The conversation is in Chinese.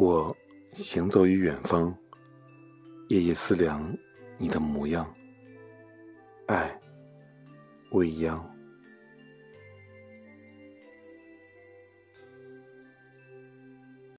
我行走于远方夜夜思量你的模样爱未央。